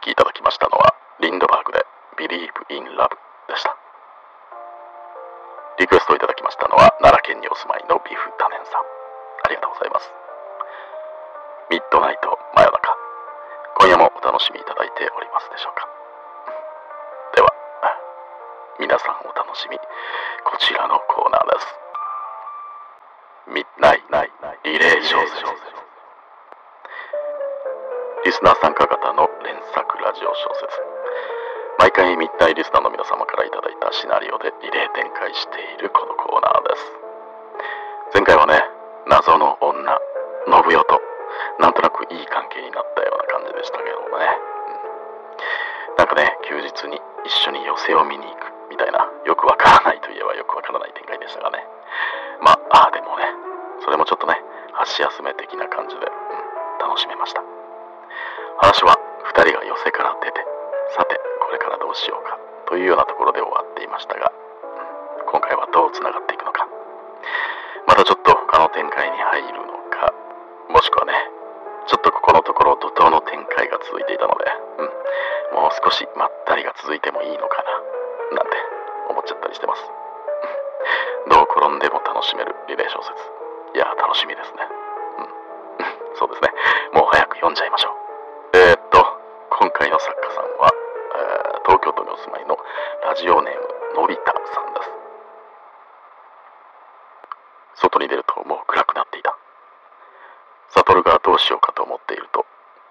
聴きいただきましたのは、リンドバーグで Believe in Love でした。リクエストいただきましたのは、奈良県にお住まいのビフタネンさん。ありがとうございます。ミッドナイト真夜中。今夜もお楽しみいただいておりますでしょうか。では、皆さんお楽しみ、こちらのコーナーです。ミッナイナイリレー小説。リスナー参加型の作ラジオ小説。毎回密体リスナーの皆様からいただいたシナリオでリレー展開しているこのコーナーです。前回はね、謎の女、信代と、なんとなくいい関係になったような感じでしたけどもね。うん、なんかね、休日に一緒に寄せを見に行くみたいな、よくわからないといえばよくわからない展開でしたがね。ま、ああでもね、それもちょっとね、箸休め的な感じで、うん、楽しめました。話は2人が寄せから出て、さて、これからどうしようかというようなところで終わっていましたが、今回はどうつながっていくのか。またちょっと他の展開に入るのか、もしくはね、ちょっとここのところ怒涛の展開が続いていたので、うん、もう少しまったりが続いてもいいのかな、なんて思っちゃったりしてます。どう転んでも楽しめるリレー小説。いや、楽しみですね。うん。そうですね。もう早く読んじゃいましょう。回の作家さんは、東京都にお住まいのラジオネーム、のび太さんです。外に出るともう暗くなっていた。悟がどうしようかと思っていると、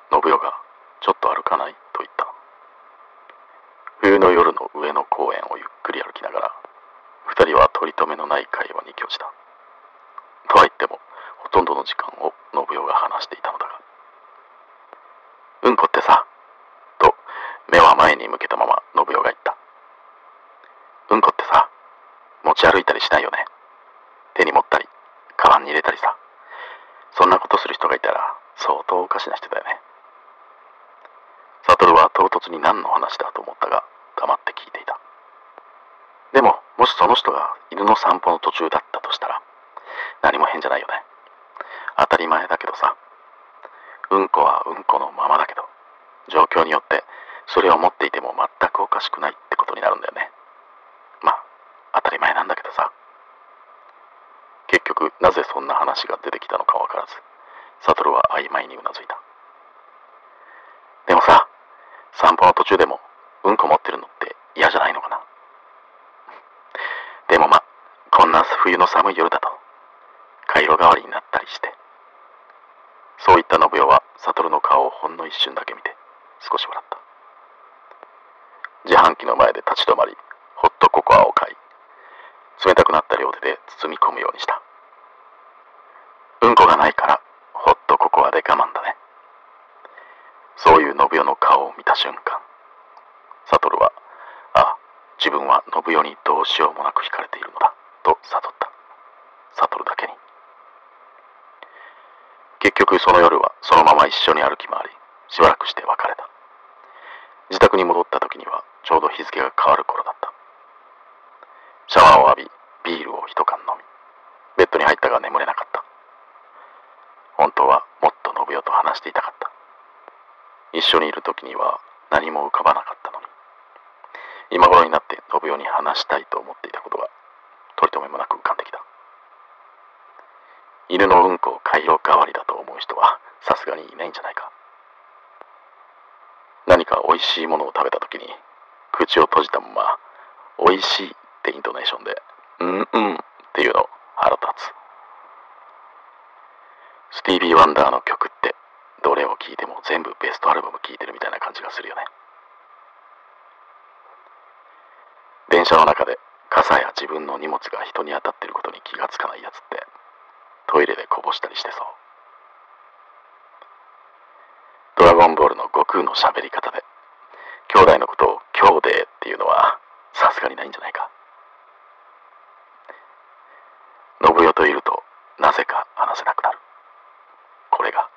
信代が、ちょっと歩かないと言った。冬の夜の上野公園をゆっくり歩きながら、二人は取り留めのない会話に興じた。とは言っても、ほとんどの時間を信代が話していたのだが。うんこってさ、と目は前に向けたまま信代が言った。うんこってさ、持ち歩いたりしないよね。手に持ったり、カバンに入れたりさ。そんなことする人がいたら相当おかしな人だよね。悟は唐突に何の話だと思ったが、黙って聞いていた。でも、もしその人が犬の散歩の途中だったとしたら、何も変じゃないよね。当たり前だけどさ。うんこはうんこのままだけど、状況によってそれを持っていても全くおかしくないってことになるんだよね。まあ、当たり前なんだけどさ。結局、なぜそんな話が出てきたのかわからず、悟は曖昧にうなずいた。でもさ、散歩の途中でもうんこ持ってるのって嫌じゃないのかな。でもまあ、こんな冬の寒い夜だと、回路代わりになったりして。そう言った信代は悟の顔をほんの一瞬だけ見て少し笑った販機の前で立ち止まりホットココアを買い冷たくなった両手で包み込むようにした。うんこがないからホットココアで我慢だね。そういう信代の顔を見た瞬間悟はああ自分は信代にどうしようもなく惹かれているのだと悟った。悟だけに。結局その夜はそのまま一緒に歩き回り、しばらくして別れた。自宅に戻った時にはちょうど日付が変わる頃だった。シャワーを浴び、ビールを一缶飲み、ベッドに入ったが眠れなかった。本当はもっと信代と話していたかった。一緒にいる時には何も浮かばなかったのに、今頃になって信代に話したいと思っていたことが取り留めもなく浮かんできた。犬のうんこを回路代わりだと思う人はさすがにいないんじゃないかか美味しいものを食べた時に口を閉じたまま美味しいってイントネーションでうんうんっていうの腹立つスティービー・ワンダーの曲ってどれを聴いても全部ベストアルバム聴いてるみたいな感じがするよね電車の中で傘や自分の荷物が人に当たってることに気がつかないやつってトイレでこぼしたりしてそう。ドラゴンボールの喋り方で、兄弟のことを兄弟っていうのはさすがにないんじゃないか。信代といるとなぜか話せなくなる。これが、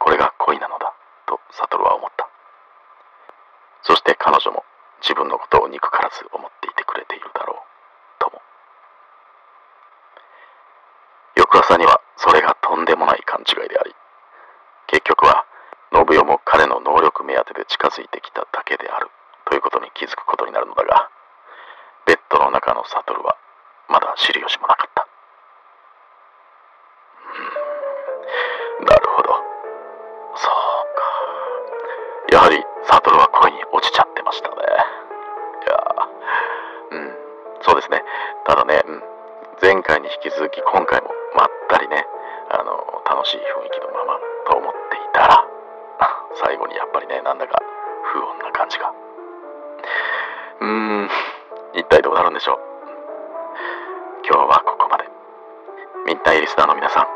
これが恋なのだと悟は思った。そして彼女も自分のことを憎からず思っていてくれているだろう。ともない勘違いであり、結局は信代も彼の能力ク目当てで近づいてきただけであるということに気づくことになるのだが、ベッドの中のサトルはまだ知る由もなかった。なるほど。そうか。やはりサトルは恋に落ちちゃってましたね。いやうん、そうですね。ただね、うん、前回に引き続き今回もまったりね、あの、楽しい雰囲気のままと思っていたら、最後にやっぱりね、なんだか不穏な感じが。うーん、一体どうなるんでしょう。今日はここまで。ミッタイリスナーの皆さん、